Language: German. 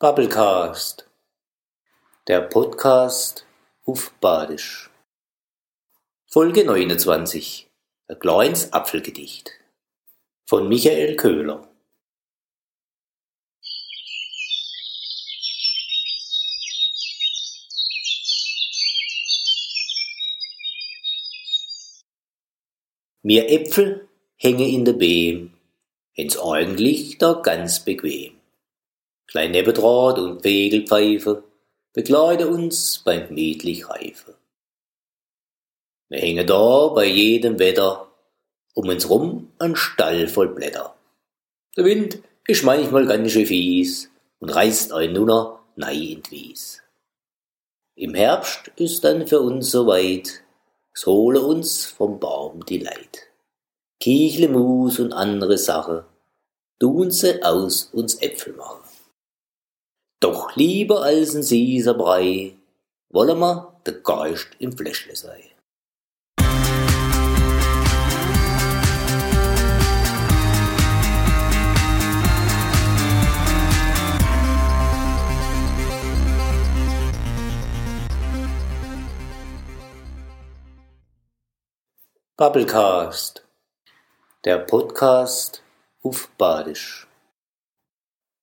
Bubblecast, der Podcast auf Badisch. Folge 29, ein kleines Apfelgedicht von Michael Köhler. Mir Äpfel hänge in der Beem, ins eigentlich da ganz bequem. Klein Nebbedraht und Wegelpfeife begleite uns beim gemütlich Reife. Wir hängen da bei jedem Wetter um uns rum ein Stall voll Blätter. Der Wind ist manchmal ganz schön fies und reißt ein Nunner nei in Wies. Im Herbst ist dann für uns soweit, es hole uns vom Baum die Leid. Kichle, Mus und andere Sache, tun sie aus uns Äpfel machen. Doch lieber als ein süßer Brei, wolle ma der Geist im Fläschle sei. Bubblecast, der Podcast auf Badisch.